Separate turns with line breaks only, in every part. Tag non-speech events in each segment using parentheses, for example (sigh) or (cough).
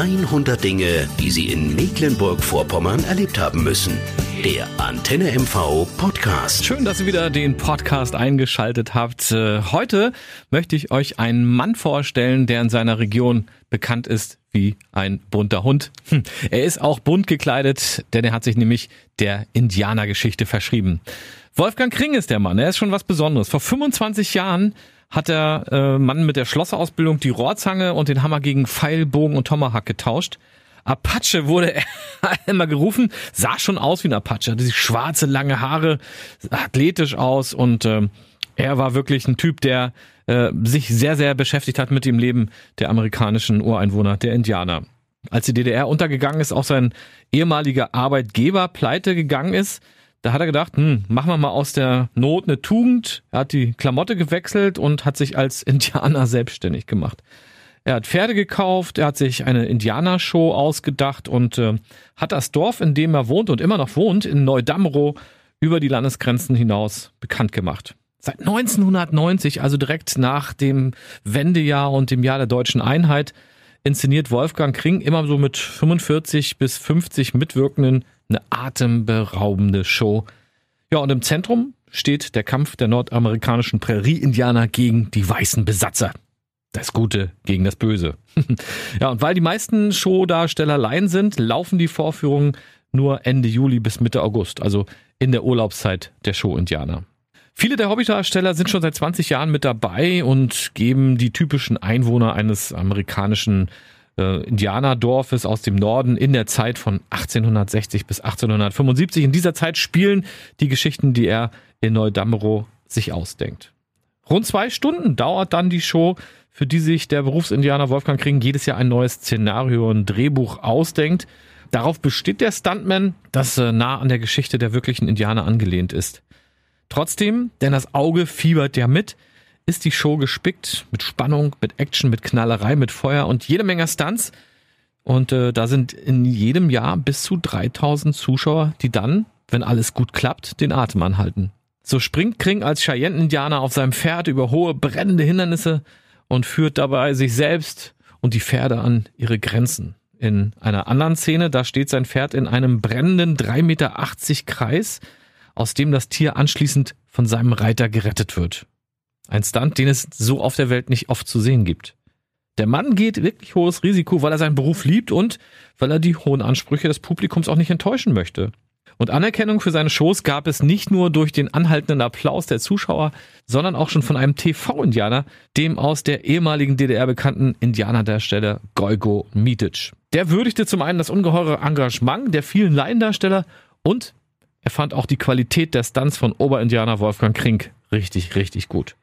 100 Dinge, die Sie in Mecklenburg-Vorpommern erlebt haben müssen. Der Antenne MV Podcast.
Schön, dass ihr wieder den Podcast eingeschaltet habt. Äh, heute möchte ich euch einen Mann vorstellen, der in seiner Region bekannt ist wie ein bunter Hund. Hm, er ist auch bunt gekleidet, denn er hat sich nämlich der Indianergeschichte verschrieben. Wolfgang Kring ist der Mann. Er ist schon was Besonderes. Vor 25 Jahren hat der äh, Mann mit der Schlosserausbildung die Rohrzange und den Hammer gegen Pfeil, Bogen und Tomahawk getauscht. Apache wurde er (laughs) immer gerufen, sah schon aus wie ein Apache, hatte schwarze, lange Haare, athletisch aus und äh, er war wirklich ein Typ, der äh, sich sehr, sehr beschäftigt hat mit dem Leben der amerikanischen Ureinwohner, der Indianer. Als die DDR untergegangen ist, auch sein ehemaliger Arbeitgeber pleite gegangen ist, da hat er gedacht, hm, machen wir mal aus der Not eine Tugend. Er hat die Klamotte gewechselt und hat sich als (laughs) Indianer selbstständig gemacht. Er hat Pferde gekauft, er hat sich eine Indianershow ausgedacht und äh, hat das Dorf, in dem er wohnt und immer noch wohnt, in Neudamro, über die Landesgrenzen hinaus bekannt gemacht. Seit 1990, also direkt nach dem Wendejahr und dem Jahr der deutschen Einheit, inszeniert Wolfgang Kring immer so mit 45 bis 50 Mitwirkenden eine atemberaubende Show. Ja, und im Zentrum steht der Kampf der nordamerikanischen Prärie-Indianer gegen die weißen Besatzer. Das Gute gegen das Böse. (laughs) ja, und weil die meisten Showdarsteller Laien sind, laufen die Vorführungen nur Ende Juli bis Mitte August, also in der Urlaubszeit der Show-Indianer. Viele der Hobbydarsteller sind schon seit 20 Jahren mit dabei und geben die typischen Einwohner eines amerikanischen äh, Indianerdorfes aus dem Norden in der Zeit von 1860 bis 1875. In dieser Zeit spielen die Geschichten, die er in Neudammerow sich ausdenkt. Rund zwei Stunden dauert dann die Show, für die sich der Berufsindianer Wolfgang Kring jedes Jahr ein neues Szenario und Drehbuch ausdenkt. Darauf besteht der Stuntman, das äh, nah an der Geschichte der wirklichen Indianer angelehnt ist. Trotzdem, denn das Auge fiebert ja mit, ist die Show gespickt mit Spannung, mit Action, mit Knallerei, mit Feuer und jede Menge Stunts. Und äh, da sind in jedem Jahr bis zu 3000 Zuschauer, die dann, wenn alles gut klappt, den Atem anhalten. So springt Kring als Cheyenne-Indianer auf seinem Pferd über hohe, brennende Hindernisse und führt dabei sich selbst und die Pferde an ihre Grenzen. In einer anderen Szene, da steht sein Pferd in einem brennenden 3,80 Meter Kreis, aus dem das Tier anschließend von seinem Reiter gerettet wird. Ein Stunt, den es so auf der Welt nicht oft zu sehen gibt. Der Mann geht wirklich hohes Risiko, weil er seinen Beruf liebt und weil er die hohen Ansprüche des Publikums auch nicht enttäuschen möchte. Und Anerkennung für seine Shows gab es nicht nur durch den anhaltenden Applaus der Zuschauer, sondern auch schon von einem TV-Indianer, dem aus der ehemaligen DDR bekannten Indianerdarsteller Goigo Mitic. Der würdigte zum einen das ungeheure Engagement der vielen Laiendarsteller und er fand auch die Qualität der Stunts von Oberindianer Wolfgang Krink richtig, richtig gut.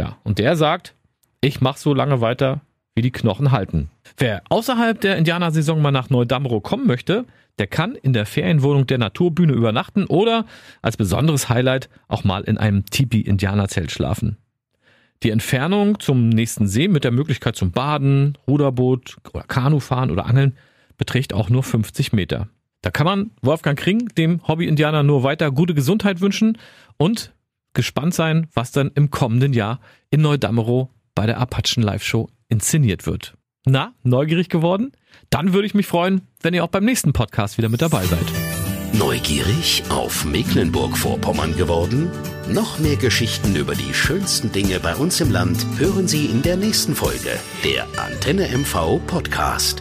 Ja, und der sagt, ich mach so lange weiter, wie die Knochen halten. Wer außerhalb der Indianersaison mal nach Neudamro kommen möchte, der kann in der Ferienwohnung der Naturbühne übernachten oder als besonderes Highlight auch mal in einem Tipi-Indianerzelt schlafen. Die Entfernung zum nächsten See mit der Möglichkeit zum Baden, Ruderboot oder Kanufahren oder Angeln beträgt auch nur 50 Meter. Da kann man Wolfgang Kring, dem Hobby-Indianer, nur weiter gute Gesundheit wünschen und gespannt sein, was dann im kommenden Jahr in Neudammerow bei der Apachen Live Show inszeniert wird. Na, neugierig geworden? Dann würde ich mich freuen, wenn ihr auch beim nächsten Podcast wieder mit dabei seid.
Neugierig auf Mecklenburg-Vorpommern geworden? Noch mehr Geschichten über die schönsten Dinge bei uns im Land hören Sie in der nächsten Folge der Antenne MV Podcast.